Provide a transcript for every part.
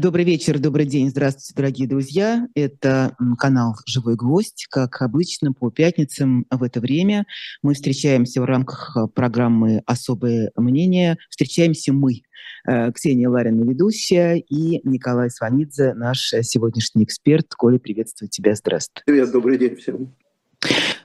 Добрый вечер, добрый день. Здравствуйте, дорогие друзья. Это канал «Живой гвоздь». Как обычно, по пятницам в это время мы встречаемся в рамках э, программы «Особое мнение». Встречаемся мы, э, Ксения Ларина, ведущая, и Николай Сванидзе, наш сегодняшний эксперт. Коля, приветствую тебя. Здравствуй. Привет, добрый день всем.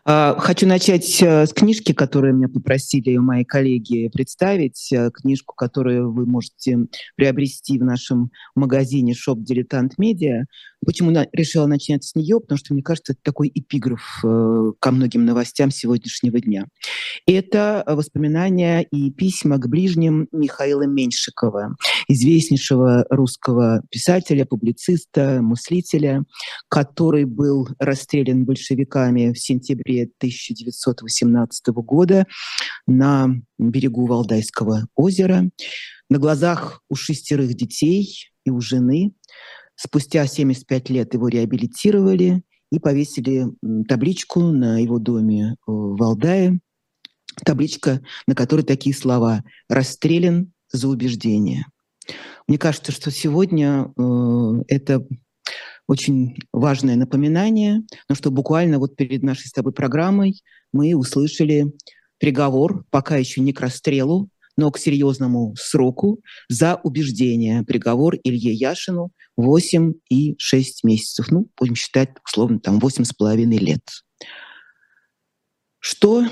А, хочу начать э, с книжки, которую меня попросили мои коллеги представить. Э, книжку, которую вы можете приобрести в нашем магазине Shop Дилетант Медиа. Почему на, решила начать с нее? Потому что, мне кажется, это такой эпиграф э, ко многим новостям сегодняшнего дня. Это воспоминания и письма к ближним Михаила Меньшикова, известнейшего русского писателя, публициста, мыслителя, который был расстрелян большевиками в сентябре 1918 года на берегу Валдайского озера. На глазах у шестерых детей и у жены Спустя 75 лет его реабилитировали и повесили табличку на его доме в Валдае. Табличка, на которой такие слова «Расстрелян за убеждение». Мне кажется, что сегодня э, это очень важное напоминание, но что буквально вот перед нашей с тобой программой мы услышали приговор, пока еще не к расстрелу, но к серьезному сроку за убеждение. Приговор Илье Яшину 8 и 6 месяцев. Ну, будем считать, условно, там 8 с половиной лет. Что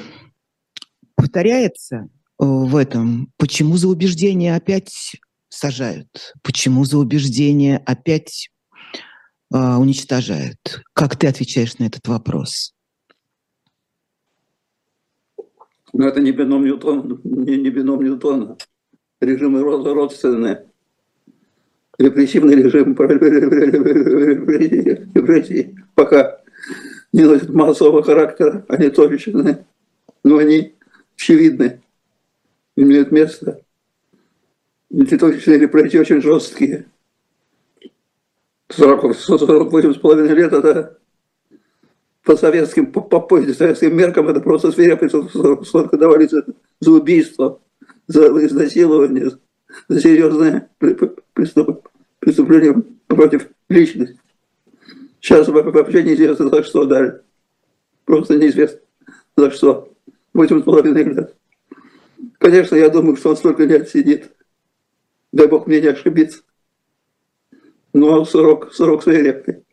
повторяется э, в этом? Почему за убеждение опять сажают? Почему за убеждение опять э, уничтожают? Как ты отвечаешь на этот вопрос? Но это не бином Ньютона, не, не бином Ньютона. Режимы родственные. Репрессивный режим репрессии пока не носит массового характера, они точечные, но они очевидны, имеют место. Эти точечные репрессии очень жесткие. 40, 48 с половиной лет это по советским, по, по советским меркам это просто свирепость, сколько давали за, за убийство, за изнасилование, за серьезное преступление против личности. Сейчас вообще неизвестно, за что дали. Просто неизвестно, за что. Восемь с половиной лет. Конечно, я думаю, что он столько лет сидит. Дай бог мне не ошибиться. Но срок, срок свирепый.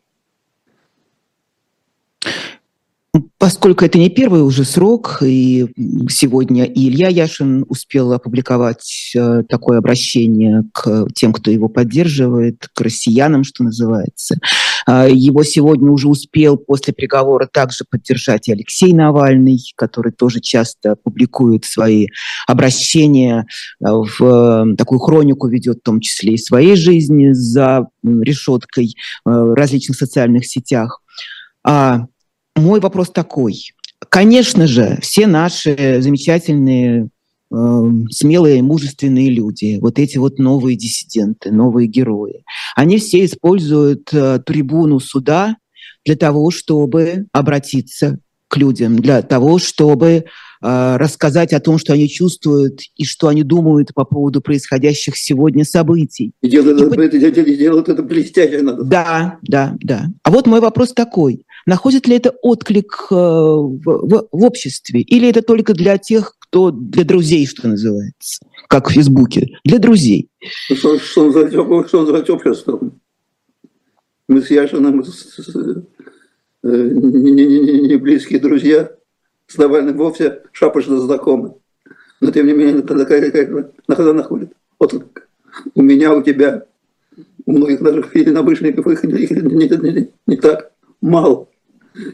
Поскольку это не первый уже срок, и сегодня и Илья Яшин успел опубликовать э, такое обращение к тем, кто его поддерживает, к россиянам, что называется. А, его сегодня уже успел после приговора также поддержать и Алексей Навальный, который тоже часто публикует свои обращения, э, в э, такую хронику ведет в том числе и своей жизни за решеткой в различных социальных сетях. А мой вопрос такой. Конечно же, все наши замечательные, э, смелые, мужественные люди, вот эти вот новые диссиденты, новые герои, они все используют э, трибуну суда для того, чтобы обратиться к людям, для того, чтобы рассказать о том, что они чувствуют и что они думают по поводу происходящих сегодня событий. И делают, и, это, это, делают это блестяще. Надо. Да, да, да. А вот мой вопрос такой. Находит ли это отклик э, в, в, в обществе? Или это только для тех, кто для друзей, что называется, как в Фейсбуке? Для друзей. Что, что, называть, что называть обществом? Мы с Яшиным э, не, не, не, не близкие друзья, с Навальным вовсе шапочно знакомы. Но тем не менее, когда, когда находит отклик. У меня, у тебя, у многих наших единомышленников их не, не, не, не так мало.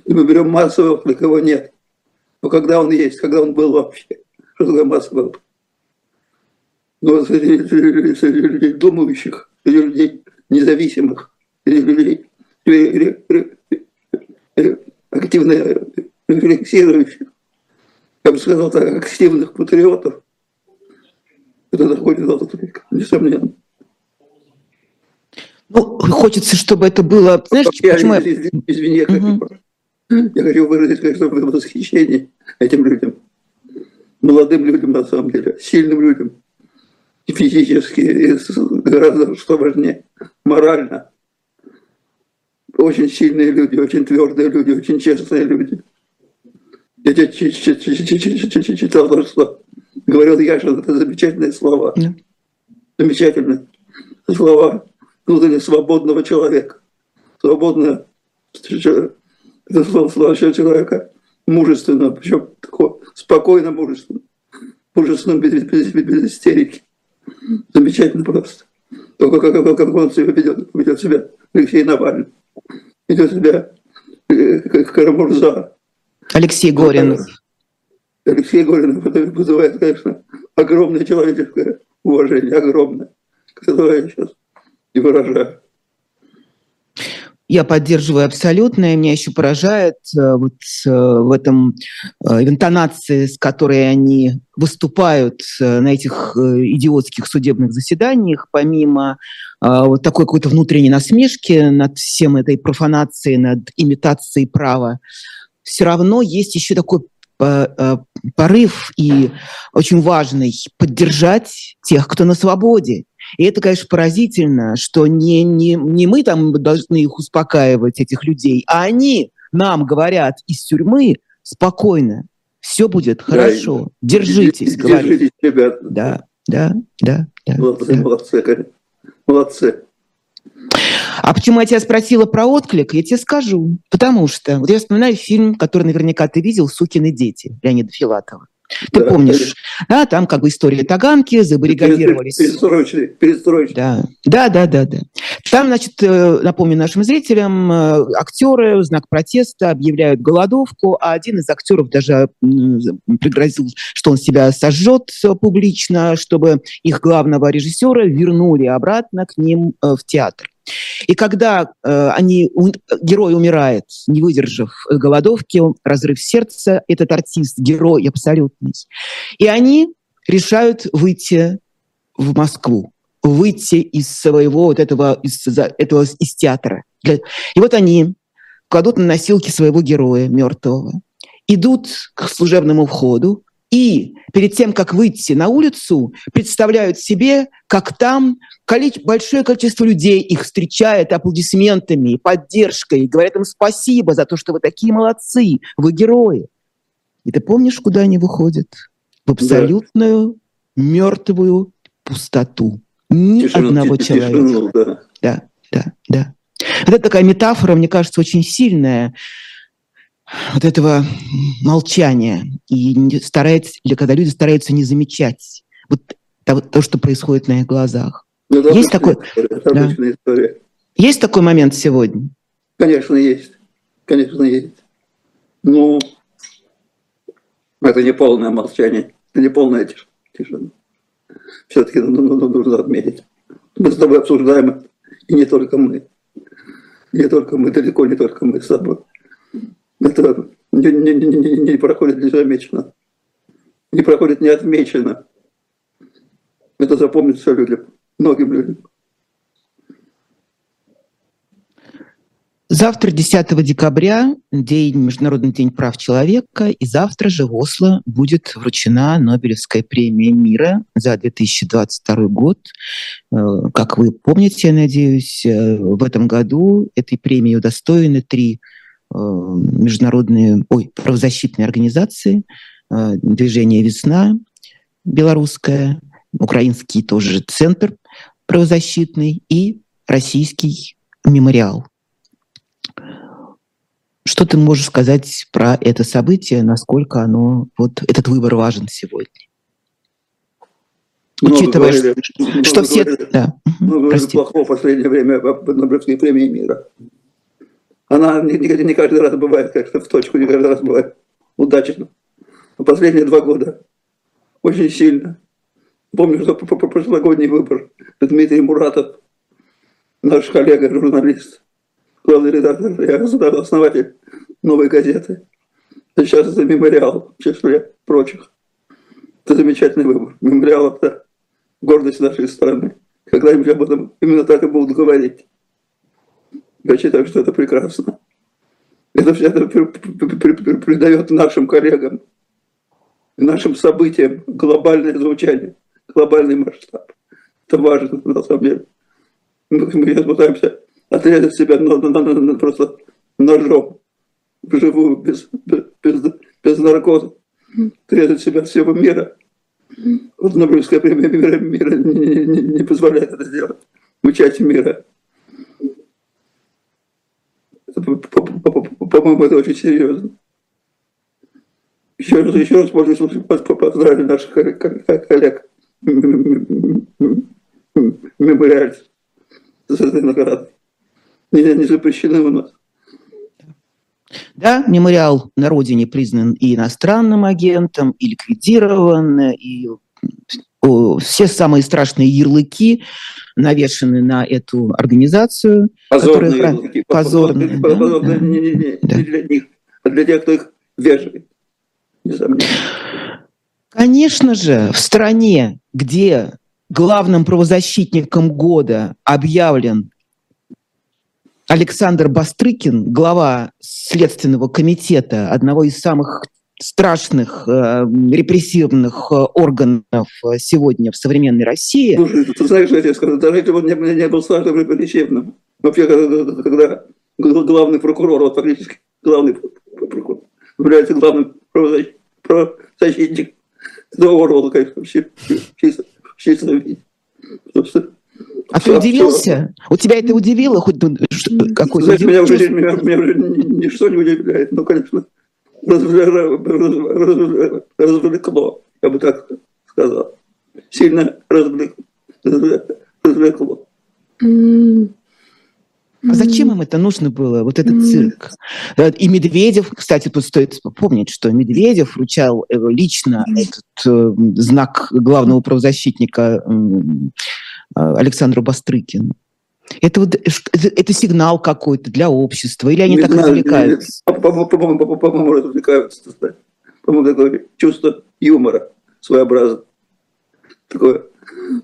И мы берем массового, для кого нет. Но когда он есть, когда он был вообще? Что такое массовый Но среди, среди думающих, среди людей независимых, среди людей активно рефлексирующих, я бы сказал так, активных патриотов, это находит отклик, несомненно. Ну, хочется, чтобы это было... Знаешь, я, почему я... Извини, я угу. хочу я хочу выразить, конечно, восхищение этим людям. Молодым людям, на самом деле, сильным людям. физически, и гораздо, что важнее, морально. Очень сильные люди, очень твердые люди, очень честные люди. Я читал то, что говорил Яшин, это замечательные слова. Замечательные слова внутренне свободного человека. Свободное это слово, слово человека мужественно, причем такое спокойно мужественно. Мужественно без, без, без истерики. Замечательно просто. Только как, как, как он себя ведет, ведет себя Алексей Навальный. Ведет себя э, как Карамурза. Алексей Горин. Алексей Горин вызывает, конечно, огромное человеческое уважение, огромное, которое я сейчас и выражаю. Я поддерживаю абсолютно, и меня еще поражает э, вот э, в этом э, в интонации, с которой они выступают на этих идиотских судебных заседаниях, помимо вот такой какой-то внутренней насмешки над всем этой профанацией, над имитацией права, все равно есть еще такой порыв и очень важный поддержать тех, кто на свободе. И это, конечно, поразительно, что не, не, не мы там должны их успокаивать, этих людей, а они нам говорят из тюрьмы спокойно, все будет хорошо, да, держитесь, держитесь, ребята. Да, да, да. да молодцы, да. молодцы, молодцы. А почему я тебя спросила про отклик, я тебе скажу. Потому что вот я вспоминаю фильм, который наверняка ты видел «Сукины дети» Леонида Филатова. Ты да, помнишь, да, там как бы история Таганки, забаррикадировались. Перестроечные, перестроечные. Да, да, да, да, да. Там, значит, э, напомню нашим зрителям, э, актеры в знак протеста объявляют голодовку, а один из актеров даже пригрозил, что он себя сожжет публично, чтобы их главного режиссера вернули обратно к ним э, в театр. И когда э, они, герой умирает, не выдержав голодовки, разрыв сердца, этот артист, герой абсолютный. И они решают выйти в Москву, выйти из своего вот этого, из, этого, из театра. И вот они кладут на носилки своего героя мертвого, идут к служебному входу, и перед тем, как выйти на улицу, представляют себе, как там большое количество людей их встречает аплодисментами, поддержкой, говорят им спасибо за то, что вы такие молодцы, вы герои. И ты помнишь, куда они выходят? В абсолютную да. мертвую пустоту. Ни тишину, одного тишину, человека. Да. да, да, да. Это такая метафора, мне кажется, очень сильная вот этого молчания и старается, когда люди стараются не замечать вот то что происходит на их глазах. Ну, это есть такой, да. история. Есть такой момент сегодня? Конечно, есть. Конечно, есть. Ну, это не полное молчание, это не полная тишина. Все-таки нужно отметить. Мы с тобой обсуждаем это, и не только мы. Не только мы, далеко не только мы с тобой это не, не, не, не проходит незамеченно, не проходит неотмеченно. Это запомнится людям, многим людям. Завтра, 10 декабря, день, Международный день прав человека, и завтра же в Осло будет вручена Нобелевская премия мира за 2022 год. Э, как вы помните, я надеюсь, э, в этом году этой премии удостоены три Э, международные, ой, правозащитные организации, движение «Весна» белорусская, украинский тоже центр правозащитный и российский мемориал. Что ты можешь сказать про это событие, насколько оно, вот этот выбор важен сегодня? Много Учитывая, говорили, что все... Говорили, да. Много плохого в последнее время об Нобелевской премии мира. Она не, не, не каждый раз бывает как-то в точку, не каждый раз бывает удачно. Но последние два года очень сильно. Помню, что прошлогодний выбор Дмитрий Муратов, наш коллега, журналист, главный редактор и основатель новой газеты. Сейчас это мемориал в числе прочих. Это замечательный выбор. Мемориал – это гордость нашей страны. Когда-нибудь об этом именно так и будут говорить. Я считаю, что это прекрасно. Это все это придает нашим коллегам, нашим событиям глобальное звучание, глобальный масштаб. Это важно, на самом деле. Мы, мы пытаемся отрезать себя на, на, на, просто ножом, вживую, без, без, без наркоза. Отрезать себя от всего мира. Вот Нобелевская премия мира, мира не, не, не позволяет это сделать. Мы часть мира. По-моему, это очень серьезно. Еще раз, еще раз пользуюсь поздравить наших коллег мемориальцев с этой наградой. Не, не запрещены у нас. Да, мемориал на родине признан и иностранным агентом, и ликвидирован, и все самые страшные ярлыки навешаны на эту организацию. Позорные которая... ярлыки. Позорные, да? Позорные да. Не, не, не, да. не для них, а для тех, кто их вешает. Конечно же, в стране, где главным правозащитником года объявлен Александр Бастрыкин, глава Следственного комитета, одного из самых страшных э, репрессивных э, органов э, сегодня в современной России. Слушай, ты знаешь, я тебе скажу, даже если бы он не, не был страшным репрессивным, вообще, когда, когда главный прокурор, вот фактически главный прокурор, является главным правозащитником, этого Орвала, конечно, чисто, чисто видеть. А ты удивился? У тебя это удивило? Хоть какой Знаете, меня уже, меня, меня уже ничто не удивляет, но, конечно, развлекло, я бы так сказал. Сильно развлекло. А зачем им это нужно было, вот этот цирк? И Медведев, кстати, тут стоит помнить, что Медведев вручал э, лично этот э, знак главного правозащитника Александру Бастрыкину. Это, вот, это сигнал какой-то для общества, или они не так знаю, развлекаются? По-моему, развлекаются. По-моему, такое чувство юмора своеобразное. Такое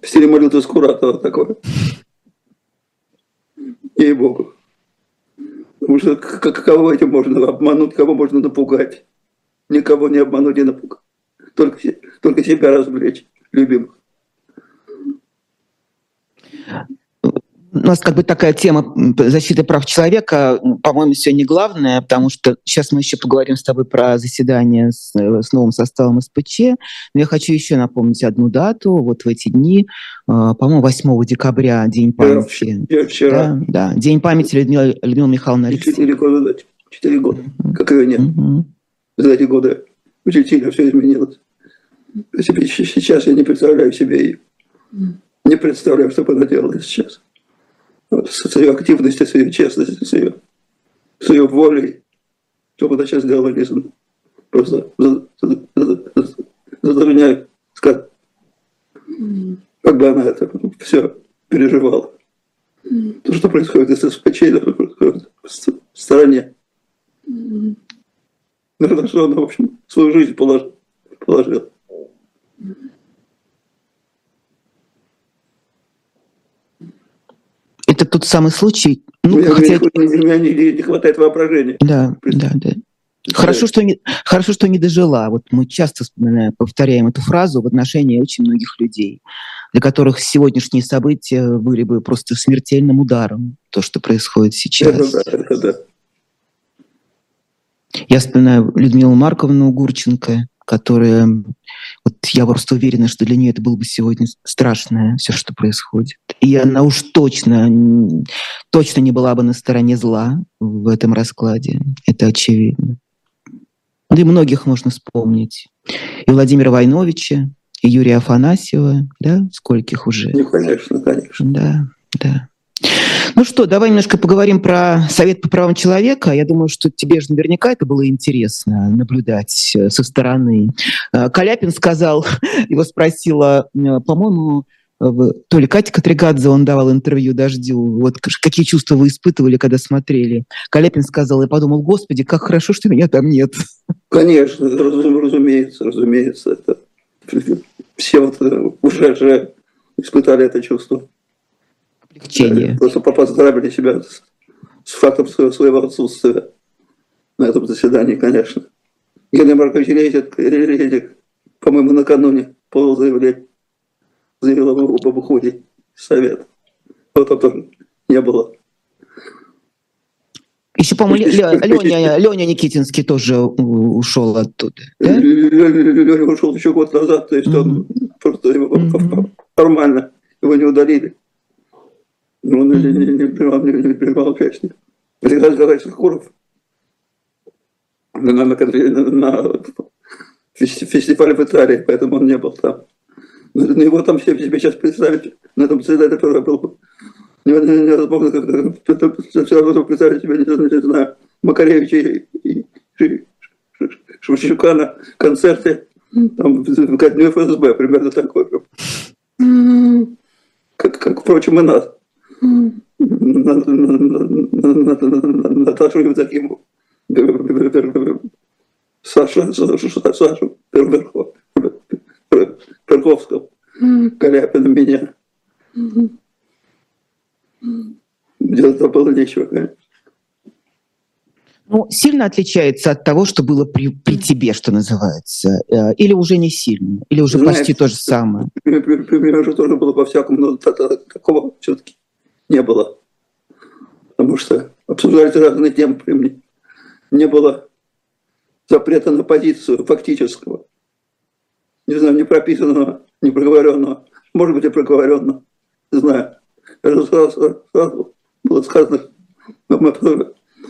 в стиле молитвы Скуратова такое. Ей-богу. Потому что кого этим можно обмануть, кого можно напугать? Никого не обмануть и напугать. Только, только себя развлечь, любимых. У нас как бы такая тема защиты прав человека, по-моему, сегодня главная, потому что сейчас мы еще поговорим с тобой про заседание с, э, с новым составом СПЧ. Но я хочу еще напомнить одну дату. Вот в эти дни, э, по-моему, 8 декабря, День памяти. Я вчера. Да, да. День памяти Людмилы, Людмилы Михайловны Четыре года, четыре года, как ее нет. Угу. За эти годы очень сильно все изменилось. Сейчас я не представляю себе ее. Не представляю, что бы она делала сейчас с ее активностью, с ее честностью, с ее, с ее волей, что бы сейчас сделала, если просто затрудняю сказать, как бы она это все переживала. То, что происходит с СПЧ, в стороне. На что она, в общем, свою жизнь положила. положила. Это тот самый случай. Ну, мне, хотя... мне, мне не, не хватает воображения. Да, да, да. Хорошо что, не, хорошо, что не дожила. Вот мы часто вспоминаем, повторяем эту фразу в отношении очень многих людей, для которых сегодняшние события были бы просто смертельным ударом, то, что происходит сейчас. Это да, это да. Я вспоминаю Людмилу Марковну Гурченко, которая, вот я просто уверена, что для нее это было бы сегодня страшное, все, что происходит. И она уж точно, точно не была бы на стороне зла в этом раскладе. Это очевидно. Да и многих можно вспомнить. И Владимира Войновича, и Юрия Афанасьева, да, скольких уже. Ну, конечно, конечно. Да, да. Ну что, давай немножко поговорим про Совет по правам человека. Я думаю, что тебе же наверняка это было интересно наблюдать э, со стороны. Э, Каляпин сказал, его спросила, э, по-моему, то ли Катя Катригадзе, он давал интервью «Дождю», вот какие чувства вы испытывали, когда смотрели. Каляпин сказал, я подумал, господи, как хорошо, что меня там нет. Конечно, разумеется, разумеется. Это... Все вот уже испытали это чувство облегчение. Просто поздравили себя с, с фактом своего, своего отсутствия на этом заседании, конечно. Генрий Маркович Редик, Редик по-моему, накануне подал заявление, заявил об, об уходе совет. Вот это тоже не было. Еще, по-моему, Леня, Леня Никитинский тоже ушел оттуда. Да? Леня ушел еще год назад, то есть он просто его формально его не удалили. Он mm-hmm. не, не, принимал, не, не принимал участие. Александр Николаевич Куров на, на, на, на фестивале в Италии, поэтому он не был там. Но его там все себе сейчас представить, на этом председателе, который был невозможно сразу представить себе, не знаю, Макаревича и, и Шевчука на концерте там, в ФСБ, примерно такой. Как, как, впрочем, и нас. Наташу Евдокимову. Саша, Саша, Сашу Перковского, Каляпина меня. Делать-то было нечего, конечно. Ну, сильно отличается от того, что было при, при тебе, что называется? Э, или уже не сильно? Или уже Знаете, почти то же самое? При, при, при мне же тоже было по-всякому, но такого все-таки не было. Потому что обсуждались разные темы при мне. Не было запрета на позицию фактического. Не знаю, не прописанного, не проговоренного. Может быть, и проговоренного. Не знаю. Это сразу, сразу было сказано, мы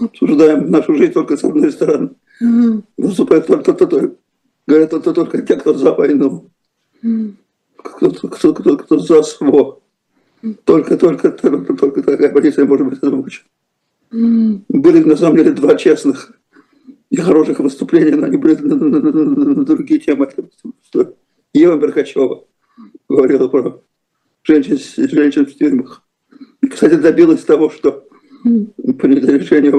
обсуждаем нашу жизнь только с одной стороны. Выступают только, только, говорят только, только те, кто за войну. Кто, кто, кто, кто за СВО. Только, только, только, только такая позиция может быть озвучена. Были на самом деле два честных и хороших выступлений, но они были на, на, на, на другие темы. Ева Беркачева говорила про женщин, женщин в тюрьмах. И, кстати, добилась того, что принято решение,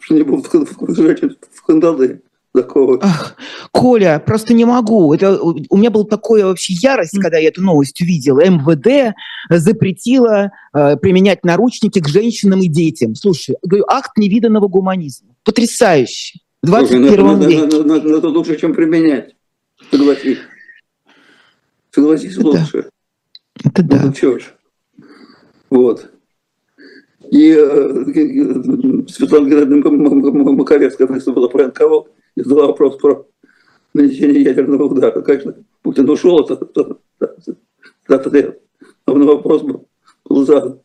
что не будут женщин в скандалы такого. Ах, Коля, просто не могу. Это, у меня была такая вообще ярость, когда я эту новость увидела. МВД запретила э, применять наручники к женщинам и детям. Слушай, говорю, акт невиданного гуманизма. Потрясающе. В 21 Слушай, веке. Это, это, это лучше, чем применять. Согласись. Согласись, это лучше. Это да. Ну, чего ж. Вот. И э, Светлана Геннадьевна Маковецкая выступила про НКО и вопрос про нанесение ядерного удара. Конечно, Путин ушел, это, это, но вопрос был, был задан.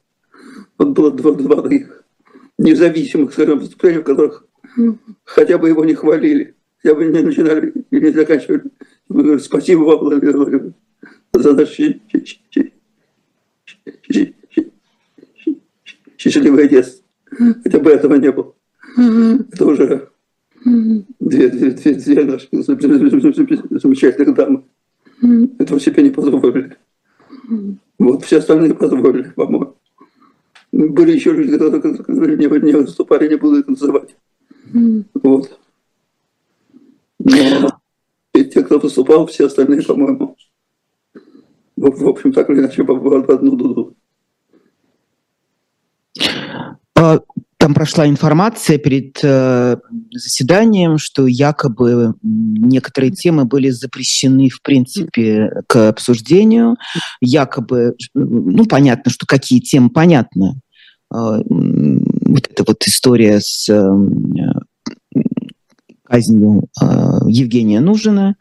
Вот было два, два таких независимых, скажем, выступления, в которых хотя бы его не хвалили, хотя бы не начинали и не заканчивали. Спасибо вам, за наш счастливое детство. Хотя бы этого не было. Это уже две, две, две, две наши замечательных дамы. Этого себе не позволили. Вот, все остальные позволили, по-моему. Были еще люди, которые не, не выступали, не буду их называть. Вот. Но те, кто выступал, все остальные, по-моему, в общем, так или иначе, в одну дуду. Там прошла информация перед э, заседанием, что якобы некоторые темы были запрещены, в принципе, к обсуждению. Якобы, ну, понятно, что какие темы, понятно. Э, вот эта вот история с э, казнью э, Евгения Нужина.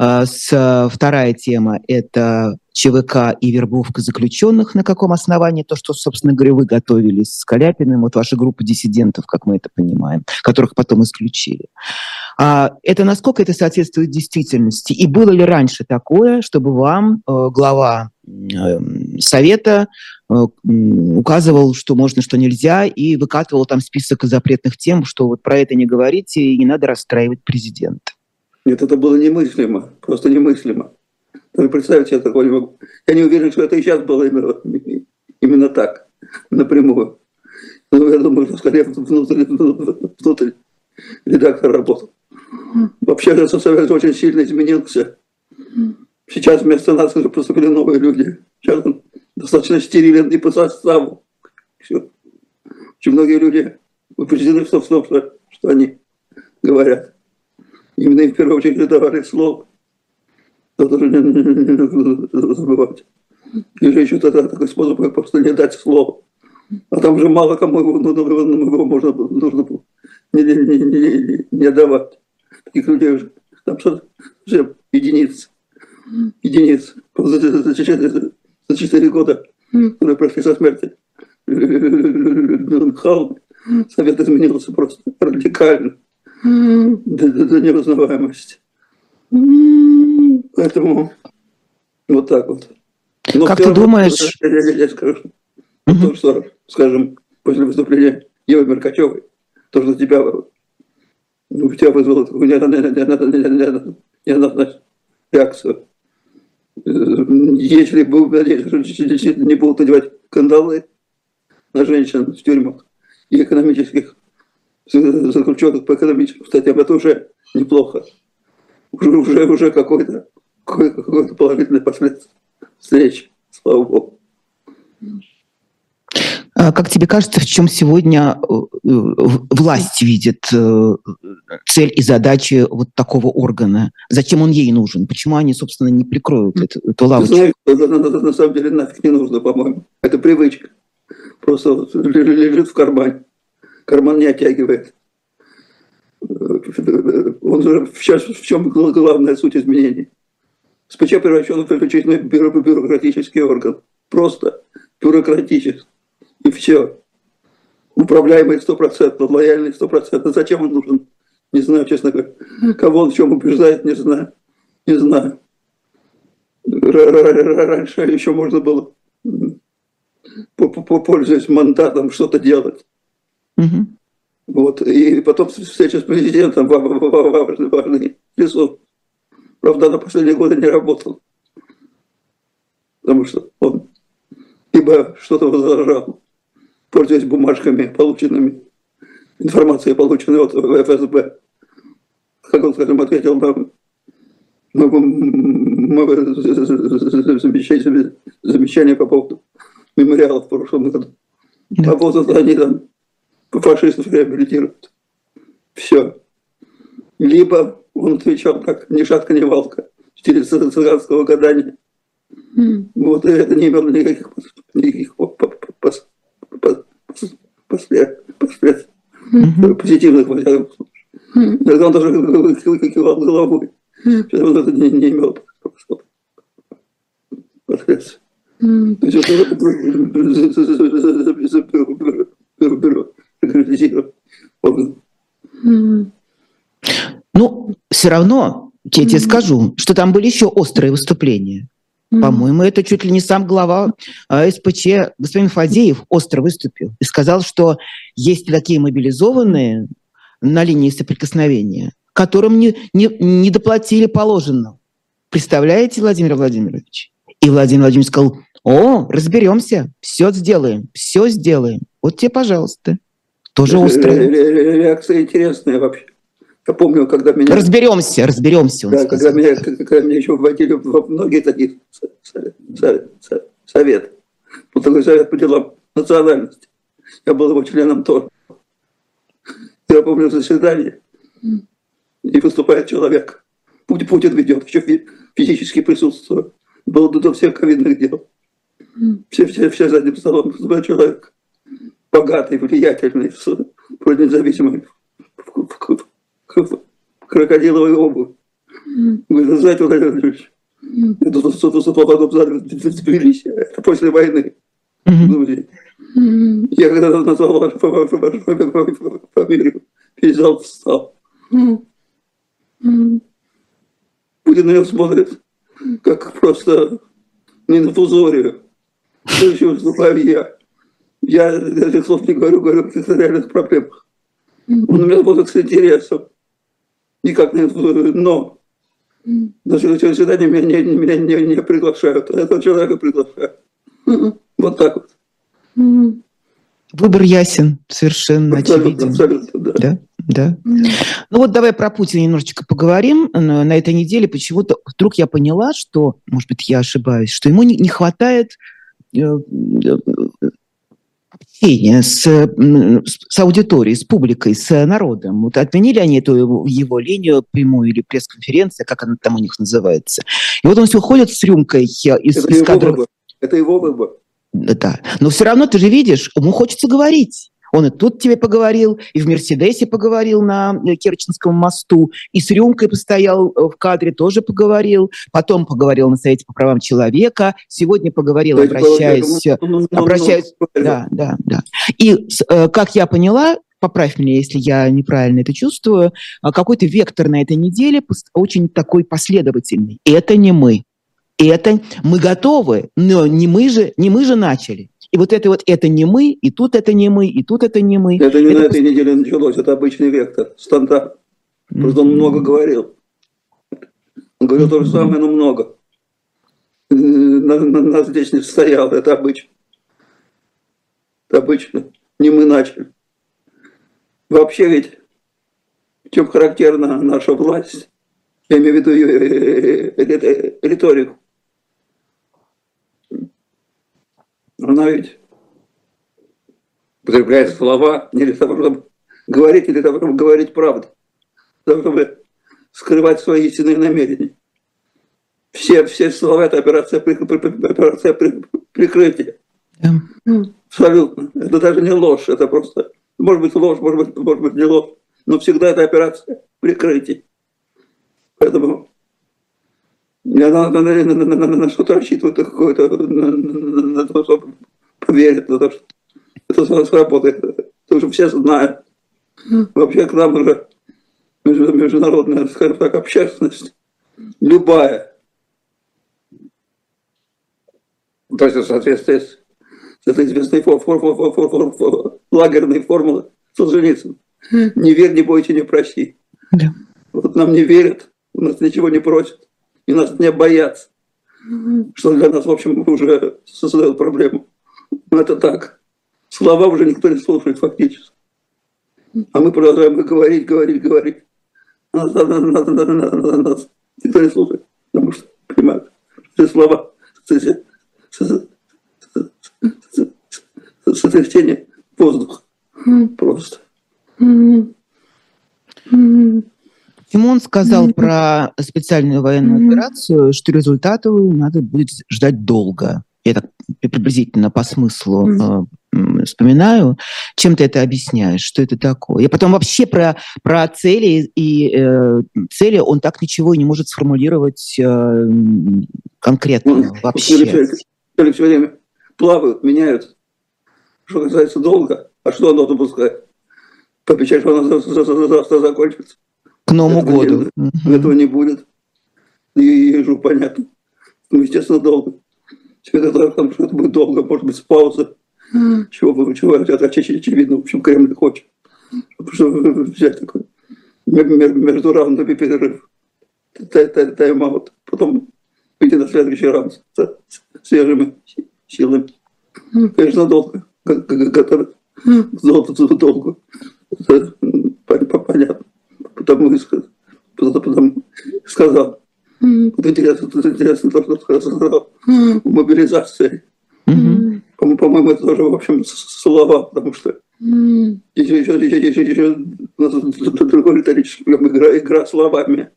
Э, с, вторая тема – это ЧВК и вербовка заключенных, на каком основании, то, что, собственно говоря, вы готовились с Каляпиным, вот ваша группа диссидентов, как мы это понимаем, которых потом исключили. А это насколько это соответствует действительности? И было ли раньше такое, чтобы вам э, глава э, совета э, указывал, что можно, что нельзя, и выкатывал там список запретных тем, что вот про это не говорите, и не надо расстраивать президента? Нет, это было немыслимо, просто немыслимо. Даже представить себе такого не могу. Я не уверен, что это и сейчас было именно, именно так, напрямую. Но я думаю, что скорее внутри, внутри редактор работал. Вообще же Совет очень сильно изменился. Сейчас вместо нас уже поступили новые люди. Сейчас он достаточно стерилен и по составу. Все. Очень многие люди убеждены в том, что, что они говорят. Именно им в первую очередь давали слово. Это тоже не, не, не, забывать. Или еще тогда такой способ, как просто не дать слово. А там же мало кому его, ну, ну, ну, его можно, нужно было не, не, не, не, не давать. Таких людей уже, там уже единицы. Единицы. За, 4 года, которые прошли со смерти, Хаун, совет изменился просто радикально. До, невознаваемости. Поэтому вот так вот. Но как ты думаешь? Я, я, я скажу, угу. то, что, скажем, после выступления Евы Меркачевой, то, что тебя, ну, тебя вызвало неоднозначную реакцию. Если бы действительно не будут надевать кандалы на женщин в тюрьмах и экономических заключенных по экономическим статьям, это уже неплохо. Уже, уже, уже какой-то какой-то положительный последствие встречи, слава богу. А как тебе кажется, в чем сегодня э, э, власть видит э, цель и задачи вот такого органа? Зачем он ей нужен? Почему они, собственно, не прикроют эту, эту лавочку? Знаешь, это, это, на самом деле нафиг не нужно, по-моему. Это привычка. Просто лежит в кармане. Карман не оттягивает. Он же сейчас в чем главная суть изменений? СПЧ превращен в исключительно бюрократический орган. Просто бюрократический. И все. Управляемый стопроцентно, лояльный стопроцентно. Зачем он нужен? Не знаю, честно говоря. Кого он в чем убеждает, не знаю. Не знаю. Раньше еще можно было, пользуясь мандатом, что-то делать. Угу. Вот. И потом встреча с президентом важный, важный ресурс. Правда, на последние годы не работал. Потому что он либо что-то возражал, пользуясь бумажками, полученными, информацией, полученной от ФСБ. Как он, скажем, ответил нам, мы, мы, замечание, замечание по поводу мемориала в прошлом году. А вот они там фашистов реабилитируют. Все. Либо он отвечал как ни шатка, ни валка в стиле цыганского гадания. Mm. Вот это не имело никаких, никаких последствий, позитивных, во всяком случае. Иногда он даже кивал головой. Mm-hmm. Вот это не, не имело последствий. То есть вот ну, все равно, я тебе скажу, что там были еще острые выступления. По-моему, это чуть ли не сам глава а, СПЧ господин Фадеев остро выступил и сказал, что есть такие мобилизованные на линии соприкосновения, которым не, не, не доплатили положенного. Представляете, Владимир Владимирович? И Владимир Владимирович сказал, о, разберемся, все сделаем, все сделаем. Вот тебе, пожалуйста. Тоже острая. Реакция интересная вообще. Я помню, когда меня... Разберемся, разберемся. Да, когда меня, когда меня еще вводили во многие такие советы. Вот такой совет по делам национальности. Я был его членом тоже. Я помню заседание, и выступает человек. Путин ведет, еще физически присутствует. Было до всех ковидных дел. Все, все, все за одним столом выступает человек. Богатый, влиятельный, вроде независимый крокодиловой обувь. Говорит, знаете, Владимир Владимирович, это тут что-то потом в Тбилиси, это после войны. Я когда назвал фамилию, весь зал встал. Путин на него смотрит, как просто не на фузорию. Следующий выступаю я. Я этих слов не говорю, говорю о реальных проблемах. Он на меня смотрит с интересом никак не... Но на следующее свидание меня, не, меня не, не приглашают, а этого человека приглашают. Вот так вот. Выбор ясен, совершенно абсолютно, очевиден. Абсолютно, да. да. Да. Ну вот давай про Путина немножечко поговорим. На этой неделе почему-то вдруг я поняла, что, может быть, я ошибаюсь, что ему не хватает э, общения с, с аудиторией, с публикой, с народом. Вот отменили они эту его линию прямую или пресс-конференция, как она там у них называется. И вот он все ходит с рюмкой из, из кадров. Это его выбор. Да. Но все равно ты же видишь, ему хочется говорить. Он и тут тебе поговорил, и в Мерседесе поговорил на э, Керченском мосту, и с рюмкой постоял э, в кадре, тоже поговорил. Потом поговорил на Совете по правам человека. Сегодня поговорил, обращаясь... обращаясь да, да, да. И, э, как я поняла, поправь меня, если я неправильно это чувствую, какой-то вектор на этой неделе очень такой последовательный. Это не мы. Это мы готовы, но не мы же, не мы же начали. И вот это вот это не мы, и тут это не мы, и тут это не мы. Это не это на этой неделе началось, это обычный вектор, стандарт. Просто он много говорил. Он говорил то же самое, но много. Нас здесь не стоял, это обычно. Это обычно. Не мы начали. Вообще ведь, чем характерна наша власть, я имею в виду ее риторику, она ведь употребляет слова не для того, чтобы говорить, или для того, чтобы говорить правду, для того, чтобы скрывать свои истинные намерения. Все, все слова – это операция, операция прикрытия. Абсолютно. Это даже не ложь, это просто, может быть, ложь, может быть, может быть не ложь, но всегда это операция прикрытия. Поэтому я на, на, на, на, на, на что-то рассчитываю, какое-то, на, на, на то, что поверят, на то, что это сработает. Потому что все знают. Вообще к нам уже международная, скажем так, общественность, любая, то есть в соответствии с, этой известной фор, фор, фор, фор, фор, фор, фор, лагерной формулы Солженицына. Не верь, не бойся, не проси. Да. Вот нам не верят, у нас ничего не просят и нас не боятся, что для нас, в общем, уже создает проблему. Но это так. Слова уже никто не слушает фактически. А мы продолжаем говорить, говорить, говорить. А нас, нас, нас, нас, нас, нас никто не слушает, потому что понимают, что слова сотрясение воздуха. Просто. Тимон сказал про специальную военную mm-hmm. операцию, что результату надо будет ждать долго. Я так приблизительно по смыслу mm-hmm. э, вспоминаю. Чем ты это объясняешь? Что это такое? Я потом вообще про, про цели и э, цели он так ничего не может сформулировать э, конкретно ну, вообще. Цели все время плавают, меняются. Что касается долга, а что оно допускает? Пообещать, что оно завтра закончится. К Новому этого году. Не, этого не будет. И ежу понятно. Ну, естественно, долго. Все это, там, что это будет долго, может быть, с паузы. Чего, чего это очевидно, в общем, Кремль хочет. Чтобы взять такой между раундами перерыв. Тайм-аут. Потом выйти на следующий раунд с свежими силами. Конечно, долго. Готовят. Долго. Потому и сказал. Потому сказал. Mm. Вот интересно, тут интересно то, что сказал. Mm. Мобилизация. Mm-hmm. По-моему, это тоже, в общем, слова, потому что mm. еще, еще, еще, еще, другой риторический игра, игра словами.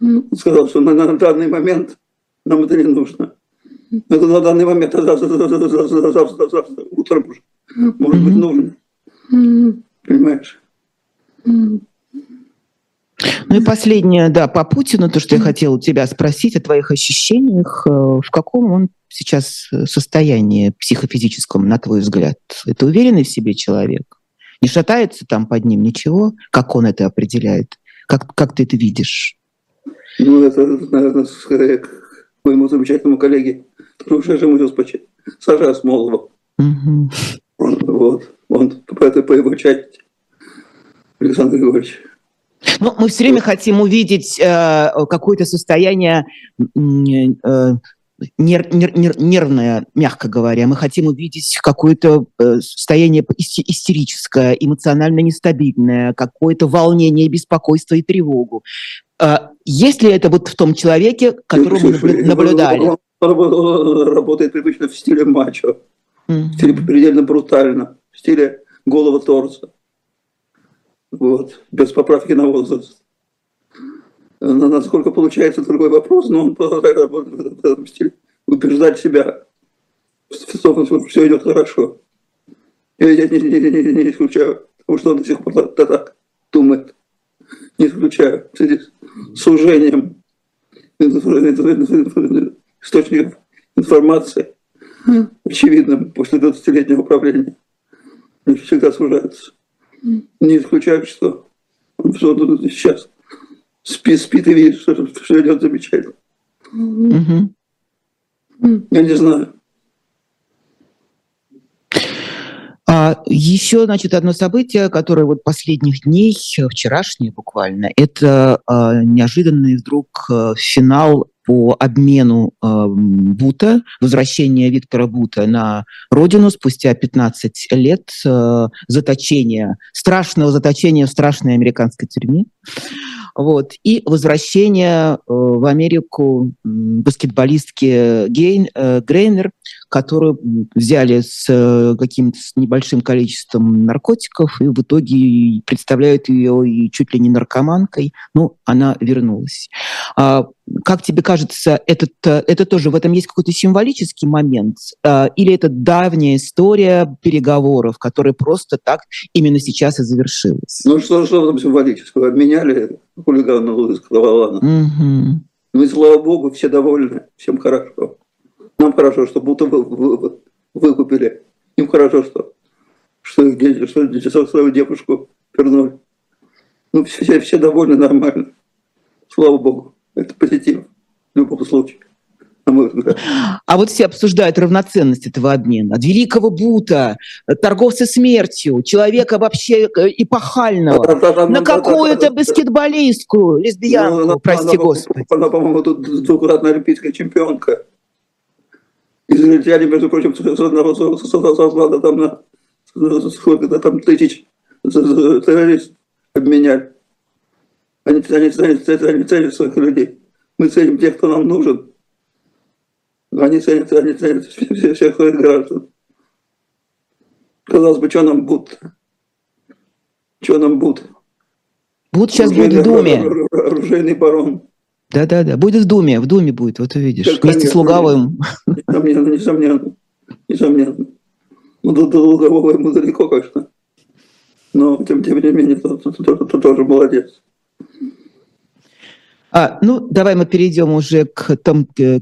Mm. Он сказал, что на, на данный момент нам это не нужно. Это на данный момент, а завтра, завтра, завтра, завтра, завтра утром уже, может быть, нужно. Понимаешь? Ну и последнее, да, по Путину, то, что я хотела у тебя спросить о твоих ощущениях. Э, в каком он сейчас э, состоянии психофизическом, на твой взгляд? Это уверенный в себе человек? Не шатается там под ним ничего? Как он это определяет? Как, как ты это видишь? Ну, это, наверное, скорее к моему замечательному коллеге, живу почти, Саша Осмолова. Угу. Он, вот, он по, по его части, Александр Григорьевич. Ну, мы все время хотим увидеть э, какое-то состояние э, нер, нер, нер, нервное, мягко говоря. Мы хотим увидеть какое-то э, состояние истерическое, эмоционально нестабильное, какое-то волнение, беспокойство и тревогу. Э, есть ли это вот в том человеке, которого мы наблюдали? Работает привычно в стиле мачо, mm-hmm. в стиле предельно брутально, в стиле голого торса вот, без поправки на возраст. Насколько получается другой вопрос, но он продолжает работать в этом стиле, убеждать себя все идет хорошо. Я, не, не, не, не исключаю, потому что он до сих пор так думает. Не исключаю. В связи с сужением источников информации, очевидным после 20-летнего управления, они всегда сужаются. Не исключаю, что он сейчас спит, спит и видит, что все идет замечательно. Угу. Я не знаю. А еще, значит, одно событие, которое вот последних дней, вчерашнее буквально, это а, неожиданный вдруг а, финал по обмену э, Бута, возвращение Виктора Бута на родину спустя 15 лет э, заточения, страшного заточения в страшной американской тюрьме. Вот. И возвращение э, в Америку баскетболистки Гейн, э, Грейнер, которую взяли с э, каким-то небольшим количеством наркотиков и в итоге представляют ее и чуть ли не наркоманкой. Ну, она вернулась. А, как тебе кажется, этот, э, это тоже в этом есть какой-то символический момент? А, или это давняя история переговоров, которая просто так именно сейчас и завершилась? Ну, что, что там символического? Обменяли хулигана Луиска Лавалана. Угу. Ну и слава богу, все довольны, всем хорошо. Нам хорошо, что будто вы, вы, выкупили. Им хорошо, что, что, что, что свою девушку вернули. Ну, все, все довольны, нормально. Слава богу. Это позитив в любом случае. А вот все обсуждают равноценность этого обмена. От великого Бута, торговца смертью, человека вообще э, эпохального, да, да, да, на какую-то баскетболистку, лесбиянку, ну, прости она, господи. Она, по-моему, тут двукратная олимпийская чемпионка. Израильтяне, между прочим, создали там на сколько-то там тысяч террористов обменяли. Они, они, ценят, они ценят своих людей. Мы ценим тех, кто нам нужен. Они ценят, они ценят всех, всех своих граждан. Казалось бы, что нам будут? Что нам будут? Будут сейчас будет в Думе. Оружейный барон. Да-да-да, будет в Думе, в Думе будет, вот увидишь, Конечно, вместе с Луговым. Несомненно, несомненно, несомненно. Ну, до, до Лугового ему далеко, конечно. Но, тем, тем не менее, тот, тоже молодец. А, ну, давай мы перейдем уже к, там, к,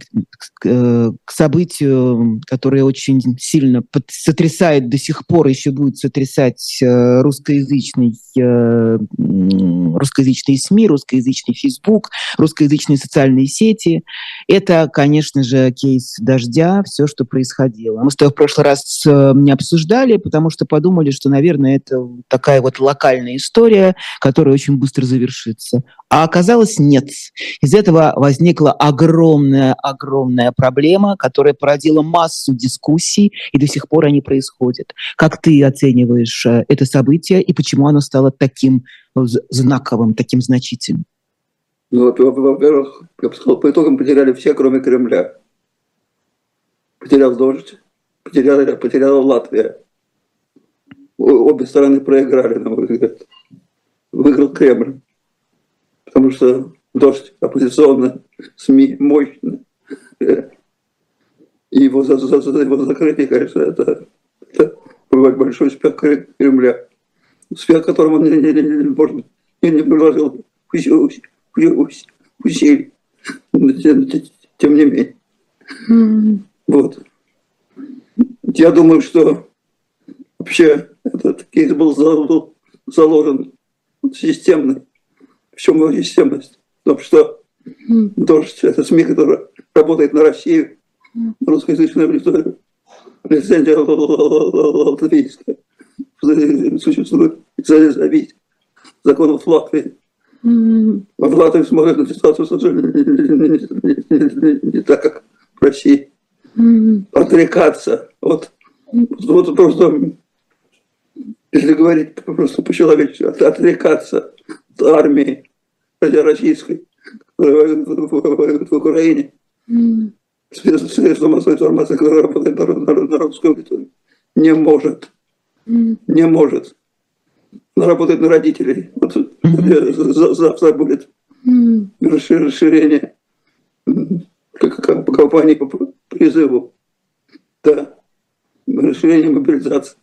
к, к событию, которое очень сильно сотрясает до сих пор, еще будет сотрясать э, русскоязычный, э, русскоязычные СМИ, русскоязычный Facebook, русскоязычные социальные сети. Это, конечно же, кейс дождя, все, что происходило. Мы с тобой в прошлый раз э, не обсуждали, потому что подумали, что, наверное, это такая вот локальная история, которая очень быстро завершится. А оказалось, нет. Из этого возникла огромная-огромная проблема, которая породила массу дискуссий, и до сих пор они происходят. Как ты оцениваешь э, это событие, и почему оно стало таким э, знаковым, таким значительным? Ну, во-первых, я бы сказал, по итогам потеряли все, кроме Кремля. Потерял дождь, потеряла, потеряла Латвия. Обе стороны проиграли, на мой взгляд. Выиграл Кремль потому что дождь оппозиционно, СМИ мощно. И его, за, за, за его закрытие, конечно, это, это большой успех Кремля. Успех, которому он, не, не, не, может не, не приложил усилий. Тем, тем не менее. Вот. Я думаю, что вообще этот кейс был заложен системный в чем его системность? Том, что дождь – это СМИ, который работает на Россию, русскоязычную аудиторию. Лицензия латвийская существует зависит законов Латвии. А в Латвии смотрят на ситуацию совершенно не так, как в России. Отрекаться от вот просто, если говорить просто по-человечески, отрекаться от армии, российской, которая в Украине, средства массовой информации, которая работает на, русской аудитории, не может. Не может. Она работает на родителей. Вот завтра будет расширение компании по призыву. Да. расширение мобилизации.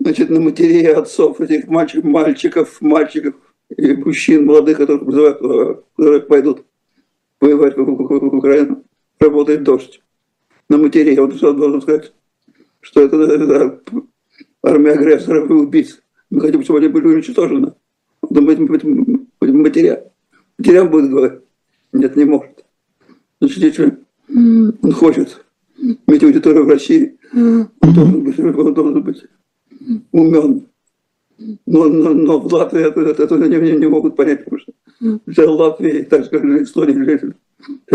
Значит, на матерей отцов этих мальчик, мальчиков, мальчиков и мужчин молодых, которые призывают, которые пойдут воевать в Украину, работает дождь. На матерей, он должен сказать, что это, это армия агрессоров и убийц. Мы хотим, чтобы они были уничтожены. Матеря. Матерям будет говорить. Нет, не может. Значит, если он хочет иметь аудиторию в России, он должен быть, он должен быть умен. Но, но, но в Латвии это, это, это не, не, не могут понять, потому что для Латвии, так скажем, история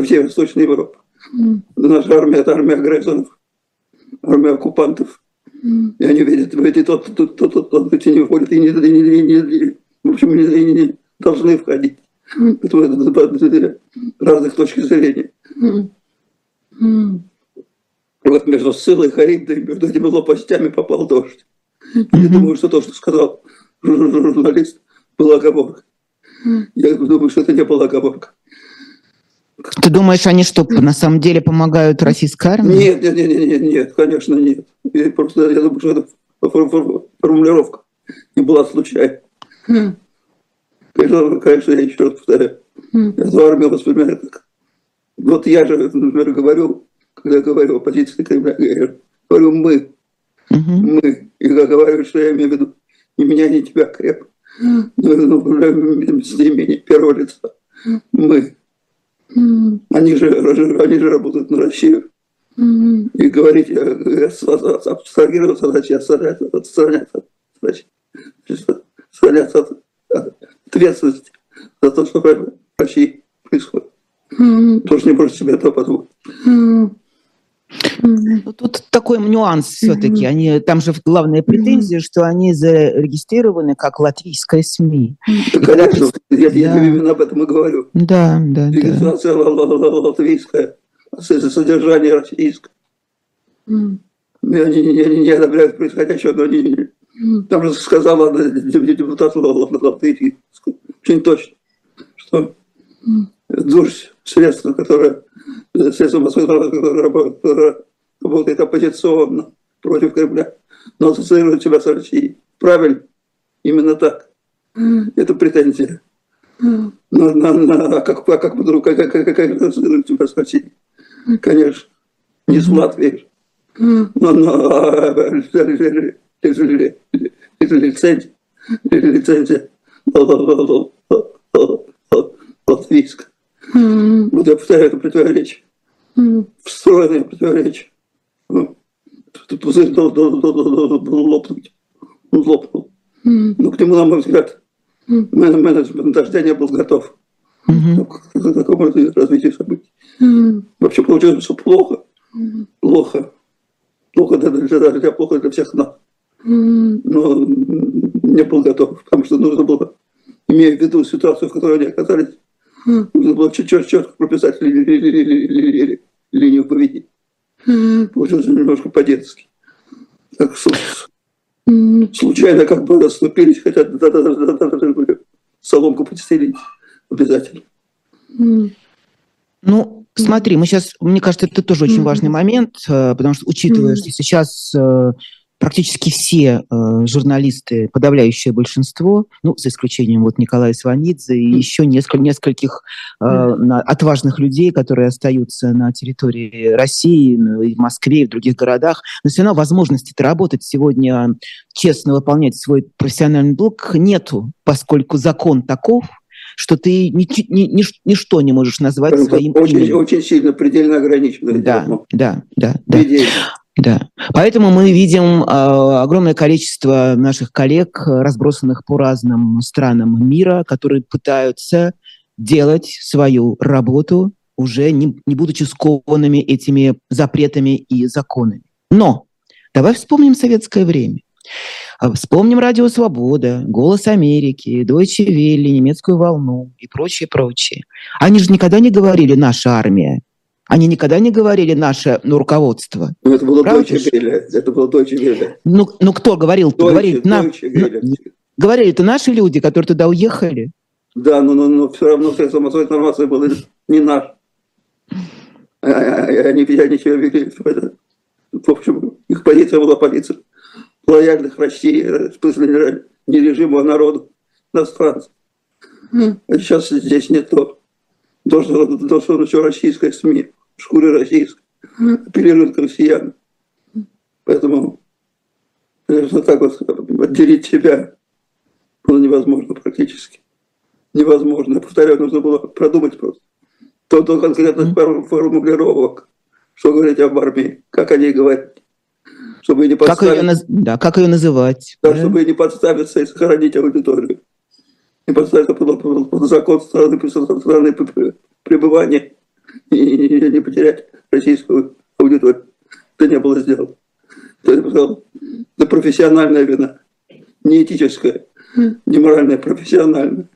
всей Восточной Европы. Наша армия – это армия агрессоров, армия оккупантов. И они видят эти тот, тот, тот, тот, тот, эти не входят и не, не, не, не, в общем, не, не, не должны входить. Это разных точек зрения. Вот между Сылой и Харибдой, между этими лопастями попал дождь. Я думаю, что то, что сказал журналист, была оговорка. Я думаю, что это не была оговорка. Ты думаешь, они что, на самом деле помогают российской армии? Нет, нет, нет, нет, нет, конечно, нет. Я просто я думаю, что это формулировка не была случайной. Конечно, конечно, я еще раз повторяю. Эту армию воспринимаю как... Вот я же, например, говорю, когда говорю о позиции Кремля, я говорю «мы». Мы. И говорю, что я имею в виду не меня, не тебя, креп. Но, но местоимение первого лица. Мы. Они же, они же работают на Россию. И говорить, абстрагироваться, значит, отстраняться, значит, отстраняться от ответственности за то, что в России происходит. Тоже не может себе этого позволить. Ну, тут такой нюанс все-таки. Они, там же главная претензия, что они зарегистрированы как латвийская СМИ. Да, конечно, я, я да. именно об этом и говорю. Да, да, Регистрация да. латвийская, содержание российское. Mm. Они, они, они не одобряют происходящего, но они, там же сказала депутат Латвии очень точно, что дождь средства, которые средства Москвы, работает оппозиционно против Кремля, но ассоциирует себя с Россией. Правильно? Именно так. Это претензия. На, на, на, а как, а как, как, как, как, как ассоциирует себя с Россией? Конечно. Не с Латвией. Но, но а, лицензия, лицензия латвийская. Вот я повторяю противоречие. Встроенное противоречие. Тут пузырь должен лопнуть. Он лопнул. Но к нему, на мой взгляд, менеджмент дождя не был готов. К такому развитию событий. Вообще получилось, что плохо. Плохо. Плохо для дождя, плохо для всех нас но не был готов, потому что нужно было, имея в виду ситуацию, в которой они оказались, нужно было чуть-чуть четко прописать ли, ли, ли, ли, ли, ли, линию поведения. Получилось немножко по-детски. Так случайно как бы расступились, хотя соломку подстелить обязательно. Ну, смотри, мы сейчас, мне кажется, это тоже очень важный момент, потому что учитывая, что сейчас практически все э, журналисты, подавляющее большинство, ну, за исключением вот Николая Сванидзе и еще несколько, нескольких э, на, отважных людей, которые остаются на территории России, в Москве и в других городах, но все равно возможности работать сегодня, честно выполнять свой профессиональный долг нету, поскольку закон таков, что ты ни, ни, ни, ничто не можешь назвать Это своим очень, именем. Очень сильно, предельно ограничено. Да, да, да, да. Предельно. Да. Поэтому мы видим э, огромное количество наших коллег, разбросанных по разным странам мира, которые пытаются делать свою работу, уже не, не будучи скованными этими запретами и законами. Но давай вспомним советское время. А, вспомним Радио Свобода, Голос Америки, Deutsche Welle, Немецкую волну и прочее, прочее. Они же никогда не говорили «наша армия», они никогда не говорили наше ну, руководство. Ну, это было Правда? Deutsche Welle. Это было Deutsche Welle. Ну, ну кто говорил? Deutsche, говорили, Deutsche на, говорили, это наши люди, которые туда уехали. Да, но, но, но все равно средства массовой информации были не наш. Они, они себя вели в, это, в общем, их позиция была позиция лояльных России, в смысле не режиму, а народу, иностранцев. А сейчас здесь не то. Должен, должен еще российская СМИ, шкуре российской, апеллирует к россиянам. Поэтому, конечно, так вот отделить себя было невозможно практически. Невозможно. Я повторяю, нужно было продумать просто. То до конкретных формулировок, что говорить об армии, как о ней говорить. Чтобы не подставить, как, ее, да, как ее называть. Да, да? Чтобы не подставиться и сохранить аудиторию. Не подставиться под, под, под закон страны, страны пребывания и не потерять российскую аудиторию. Это не было сделано. Это, сказал, профессиональная вина, не этическая, не моральная, профессиональная.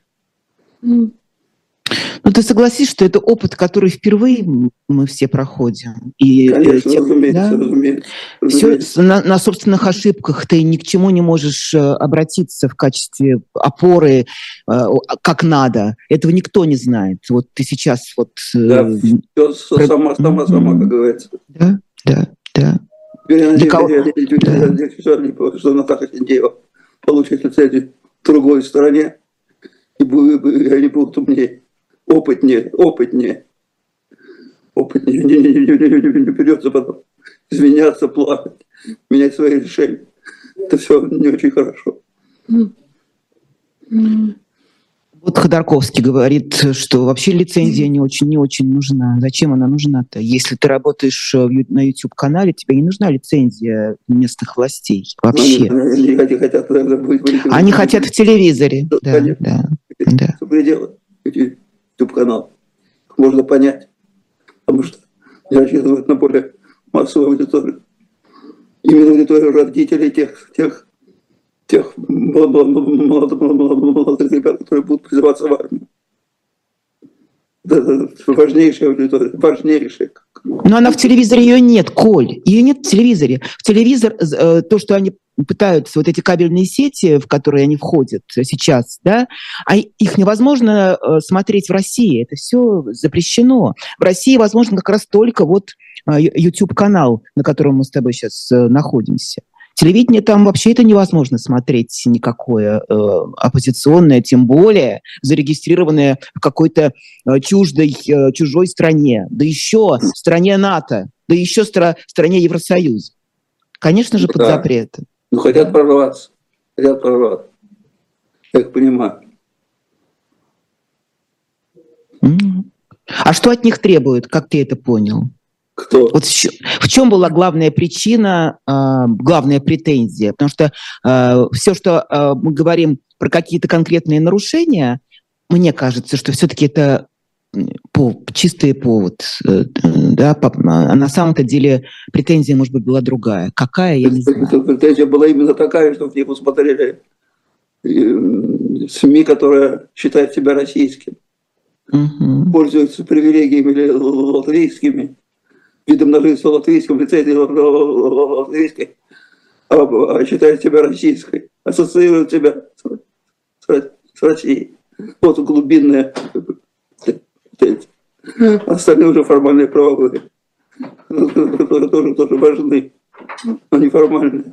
Ну, ты согласишься, что это опыт, который впервые мы все проходим. И, э, Конечно, те, разумеется, да? разумеется, разумеется. Все на, на собственных ошибках ты ни к чему не можешь э, обратиться в качестве опоры, э, как надо. Этого никто не знает. Вот ты сейчас вот... Да, все сама, сама, сама, как говорится. Да, да, да. Я надеюсь, что Наташа Синдеева получит лицензию в другой стороне, и они будут умнее опытнее, опытнее. Опытнее, не, не, не, не, не, не придется потом извиняться, плакать, менять свои решения. Это все не очень хорошо. Вот Ходорковский говорит, что вообще лицензия не очень, не очень нужна. Зачем она нужна-то? Если ты работаешь на YouTube-канале, тебе не нужна лицензия местных властей вообще. Ну, они, они, хотят, они хотят в телевизоре. Да, да, да, да. YouTube-канал. Можно понять, потому что рассчитывают на более массовую аудиторию. Именно аудиторию родителей тех, тех, тех молодых, молодых ребят, которые будут призываться в армию. Важнейшая аудитория, важнейшая. Но она в телевизоре ее нет, Коль. Ее нет в телевизоре. В телевизор, э, то, что они пытаются, вот эти кабельные сети, в которые они входят сейчас, да, а их невозможно э, смотреть в России. Это все запрещено. В России возможно как раз только вот э, YouTube-канал, на котором мы с тобой сейчас находимся. Телевидение там вообще это невозможно смотреть никакое э, оппозиционное, тем более зарегистрированное в какой-то э, чуждой, э, чужой стране, да еще в стране НАТО, да еще в стра- стране Евросоюза. Конечно же, под да. запретом. Ну, хотят прорваться, хотят прорваться. Я их понимаю. А что от них требуют, как ты это понял? Кто? Вот в, в чем была главная причина, э, главная претензия? Потому что э, все, что э, мы говорим про какие-то конкретные нарушения, мне кажется, что все-таки это по, чистый повод, э, да, а на самом-то деле претензия, может быть, была другая. Какая, я не знаю. Претензия была именно такая, что в них усмотрели э, СМИ, которая считает себя российским, угу. пользуются привилегиями латвийскими, жизнь латвийском, лицензии латвийской, а, а считает себя российской, ассоциирует себя с, с, Россией. Вот глубинная Остальные уже формальные правовые, тоже, тоже важны, но не формальные.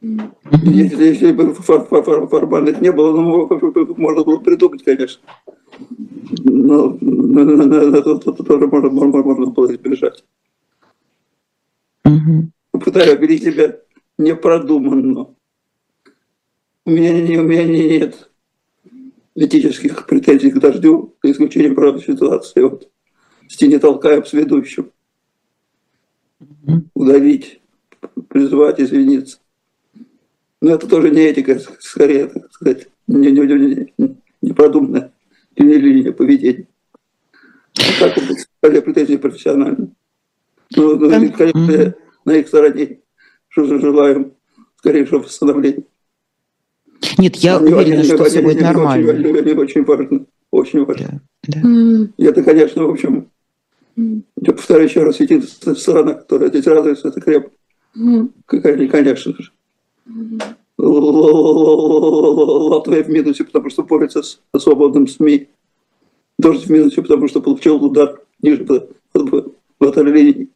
Если, если бы формальных не было, ну, можно было придумать, конечно. Но это тоже можно, можно, можно было избежать. Пытаюсь вели себя непродуманно. У меня, у меня нет этических претензий к дождю, за исключением, правда, ситуации вот, стене толкаем с ведущим. Удавить, призвать, извиниться. Но это тоже не этика, скорее, так сказать, не, не, не, не, непродуманное линия поведения. А так вот, скорее претензии профессиональные. Ну, ну, конечно, на их стороне, что же желаем скорейшего восстановления. Нет, я они, уверена, они, что они, все будет нормально. Очень, они очень важно. Очень важно. Да, да. И это, конечно, в общем, я повторяю еще раз, единственная страна, которая здесь радуется, это Крем. Конечно же. Латвия в минусе, потому что борется с свободным СМИ. Дождь в минусе, потому что получил удар ниже линии.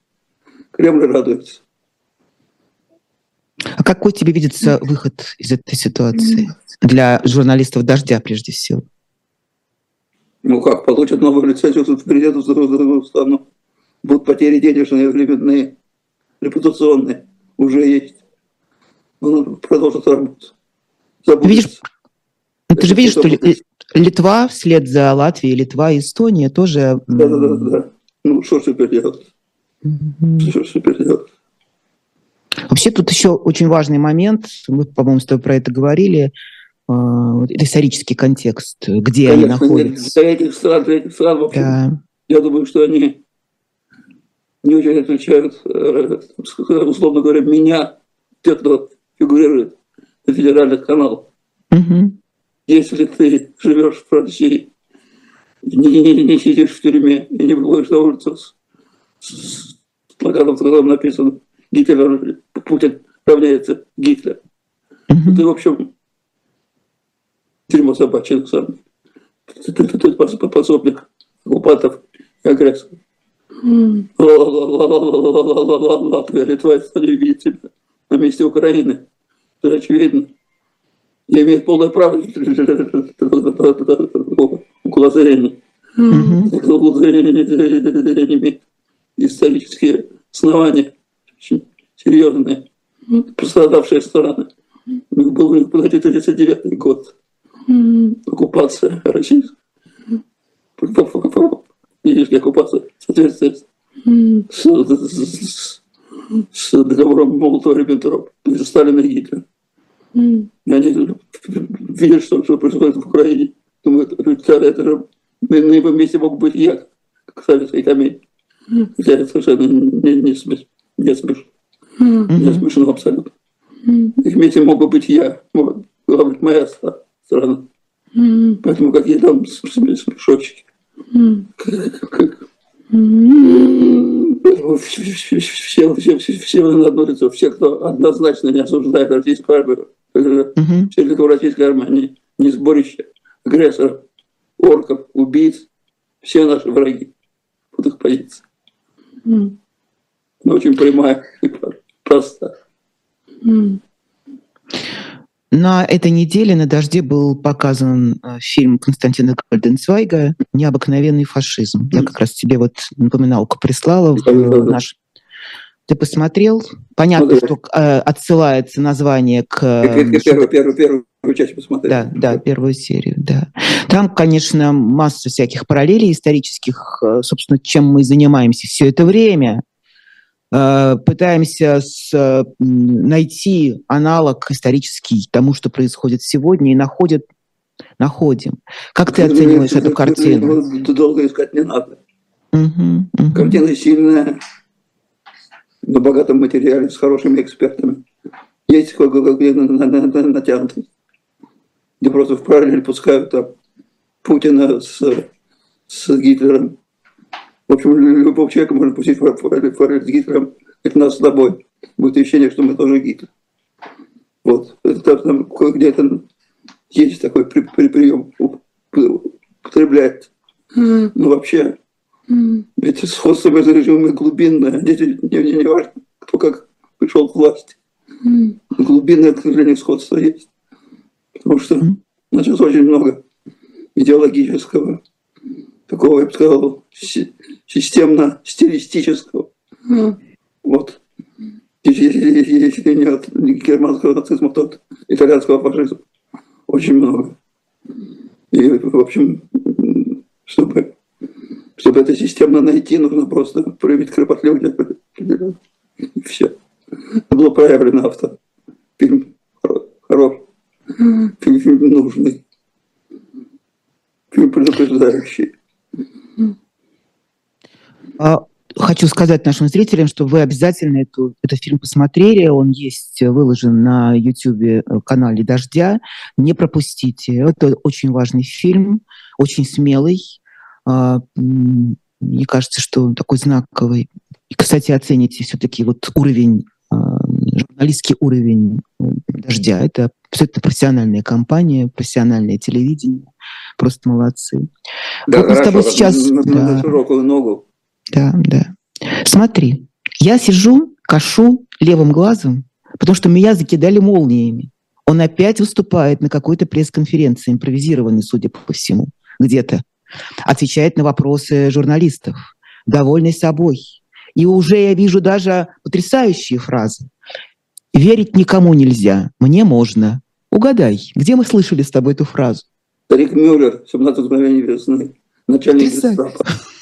Кремль радуется. А какой тебе видится выход из этой ситуации для журналистов «Дождя» прежде всего? Ну как, получат новую лицензию, приедут в другую страну. Будут потери денежные, временные, репутационные. Уже есть. Он продолжит работать. Забудется. Видишь, ты же видишь, что Литва вслед за Латвией, Литва и Эстония тоже... Да, да, да. да. Ну, что теперь делать? Mm-hmm. Что теперь делать? Вообще тут еще очень важный момент, мы, по-моему, с тобой про это говорили, это исторический контекст, где Конечно, они находятся. Для этих стран, для этих стран вообще, да. я думаю, что они не очень отличают, э, условно говоря, меня, те, кто фигурирует на федеральных каналах. Угу. Если ты живешь в России, не, не, не сидишь в тюрьме и не выходишь на улицу с, с плакатом, в котором написано Гитлер, Путин равняется Гитлер. Mm-hmm. Ты, в общем, тюрьма собачья, на самом деле. Ты, ты, ты, ты пособник оккупантов и агрессоров. Латвия, Литва, Эстония видит тебя на месте Украины. Это очевидно. Я имею полное право угла зрения. Угла зрения имеет исторические основания очень серьезные, пострадавшие них был 1939 год, оккупация российская. Видишь, оккупация соответствует с, с, договором Молотова-Риббентропа между Сталином и Гитлером. И они видят, что, что происходит в Украине. Думают, это, это же на, на его месте мог быть я, как в советской комедии. Хотя это совершенно не, не, смешно. Не смешно. Не смешно абсолютно. Их месте мог бы быть я. Вот. Главное, моя страна. Поэтому какие там смешочки. Как, все, все, все, все, все на одно лицо. Все, кто однозначно не осуждает российскую армию, uh-huh. все, кто в российской армии не сборище агрессоров, орков, убийц, все наши враги. Вот их позиция. Mm. Ну, очень прямая и простая. Mm. На этой неделе на «Дожде» был показан э, фильм Константина Гольденцвайга «Необыкновенный фашизм». Я как раз тебе вот напоминалку прислала в наш... Ты посмотрел? Понятно, что э, отсылается название к... Первую, первую, первую часть посмотрел. Да, да, первую серию, да. Там, конечно, масса всяких параллелей исторических, э, собственно, чем мы занимаемся все это время. Э, пытаемся с, найти аналог исторический тому, что происходит сегодня, и находят, находим. Как ты оцениваешь эту картину? Долго искать не надо. Угу, угу. Картина сильная, на богатом материале, с хорошими экспертами. Есть где натянутый, где просто в параллель пускают там Путина с, с Гитлером в общем, любого человека можно пустить в форель с Гитлером, это нас с тобой. Будет ощущение, что мы тоже Гитлер. Вот. Это там где-то есть такой при, при, прием, употребляет. Mm. Ну, вообще, mm. ведь сходство между режимами глубинное. Здесь не, не, не важно, кто как пришел к власти. Mm. Глубинное, к сожалению, сходство есть. Потому что mm. значит, очень много идеологического такого, я бы сказал, системно-стилистического. Mm. Вот. Если не от германского нацизма, то от итальянского фашизма. Очень много. И, в общем, чтобы, чтобы это системно найти, нужно просто проявить кропотливость. И все. Это было проявлено авто. Фильм хороший. Фильм, фильм нужный. Фильм предупреждающий. А, хочу сказать нашим зрителям, что вы обязательно эту, этот фильм посмотрели. Он есть выложен на YouTube э, канале «Дождя». Не пропустите. Это очень важный фильм, очень смелый. А, мне кажется, что он такой знаковый. И, кстати, оцените все-таки вот уровень, а, журналистский уровень э, «Дождя». Это абсолютно профессиональная компания, профессиональное телевидение. Просто молодцы. Да, вот хорошо, мы с тобой сейчас... На, да. на широкую ногу да, да. Смотри, Я сижу, кашу левым глазом, потому что меня закидали молниями. Он опять выступает на какой-то пресс-конференции, импровизированной, судя по всему, где-то. Отвечает на вопросы журналистов, довольный собой. И уже я вижу даже потрясающие фразы. «Верить никому нельзя, мне можно». Угадай, где мы слышали с тобой эту фразу? Старик Мюллер, 17 мгновений весны, начальник Потрясающе.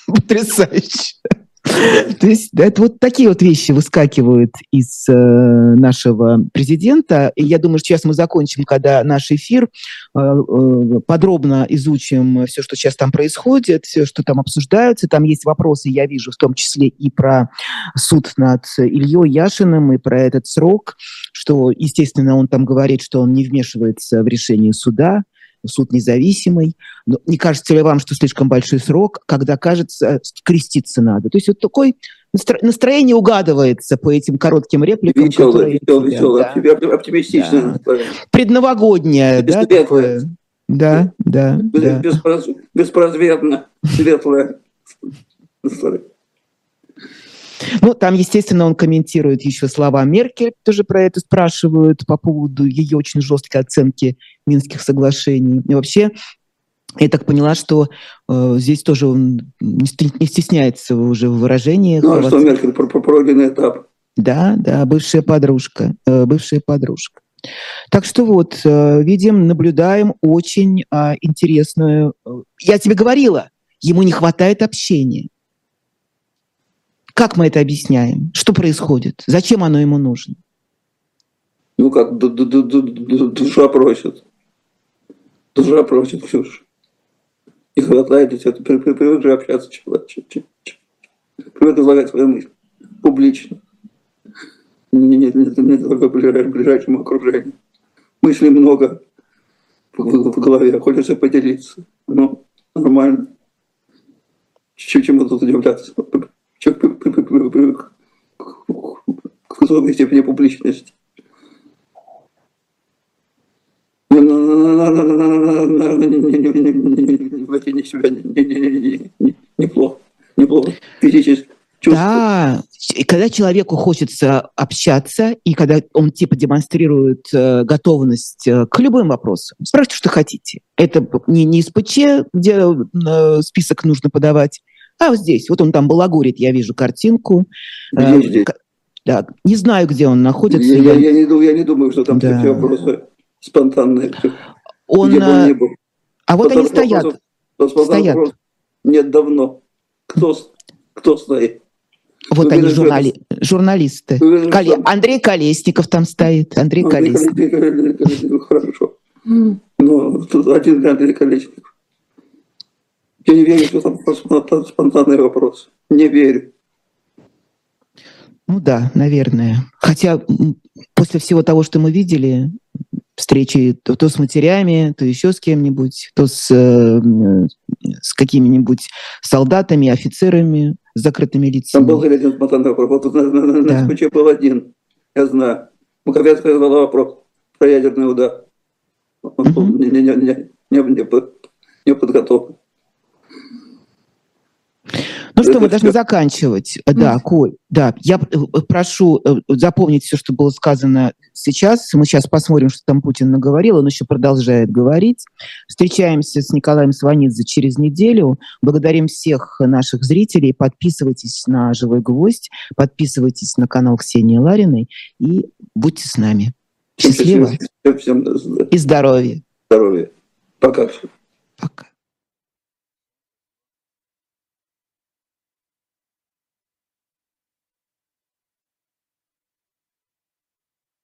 Потрясающе. То есть это вот такие вот вещи выскакивают из э, нашего президента. И я думаю, что сейчас мы закончим, когда наш эфир, э, э, подробно изучим все, что сейчас там происходит, все, что там обсуждается. Там есть вопросы, я вижу, в том числе и про суд над Ильей Яшиным, и про этот срок, что, естественно, он там говорит, что он не вмешивается в решение суда, суд независимый. Но не кажется ли вам, что слишком большой срок, когда кажется, креститься надо? То есть вот такой настроение угадывается по этим коротким репликам. Весело, которые, весело, весело, да. оптимистично. Да. Предновогоднее, да? Такое? Да, да. да. Беспросветно, светлое ну, там, естественно, он комментирует еще слова Меркель, тоже про это спрашивают по поводу ее очень жесткой оценки Минских соглашений. И вообще, я так поняла, что э, здесь тоже он не стесняется уже в выражениях. Ну, а что Меркель про пройденный этап? Да, да, бывшая подружка, э, бывшая подружка. Так что вот, э, видим, наблюдаем очень э, интересную... Я тебе говорила, ему не хватает общения. Как мы это объясняем? Что происходит? Зачем оно ему нужно? Ну как, душа просит. Душа просит, Ксюша. Не хватает тебя, ты привык же общаться человек. Привык излагать свои мысли публично. Не, не, не, не только в ближайшем окружении. Мыслей много в, голове, хочется поделиться. Ну, нормально. Чему тут удивляться? Привык к высокой степени публичности. Себя неплохо. Да, и когда человеку хочется общаться, и когда он типа демонстрирует э, готовность э, к любым вопросам, спрашивайте, что хотите. Это не, не из ПЧ, где э, список нужно подавать, а вот здесь, вот он там балагурит, я вижу картинку. Где здесь? Да, не знаю, где он находится. Я, я, я, не, думаю, я не думаю, что там да. все вопросы спонтанные. Он, где он не был. А вот они стоят. Вопрос, стоят. Вопрос нет давно. Кто, кто стоит? Вот Вы они, журнали... журналисты. Вы Коле... Андрей Колесников там стоит. Андрей Андрей Колесников. Хорошо. Ну, тут один Андрей Колесников. Я не верю, что там спонтанный вопрос. Не верю. Ну да, наверное. Хотя после всего того, что мы видели, встречи то, то с матерями, то еще с кем-нибудь, то с, э, с какими-нибудь солдатами, офицерами с закрытыми лицами. Там был один спонтанный вопрос. Вот на, на, на, да. на был один, я знаю. Муковецкая задала вопрос про ядерный удар. Он угу. не, не, не, не, не, не подготовлен. Ну что, мы должны заканчивать. Да, Коль, да, я э, прошу э, запомнить все, что было сказано сейчас. Мы сейчас посмотрим, что там Путин наговорил. Он еще продолжает говорить. Встречаемся с Николаем Сванидзе через неделю. Благодарим всех наших зрителей. Подписывайтесь на «Живой гвоздь», подписывайтесь на канал Ксении Лариной и будьте с нами. Счастливо. Всем, всем, и здоровья. Здоровья. Пока.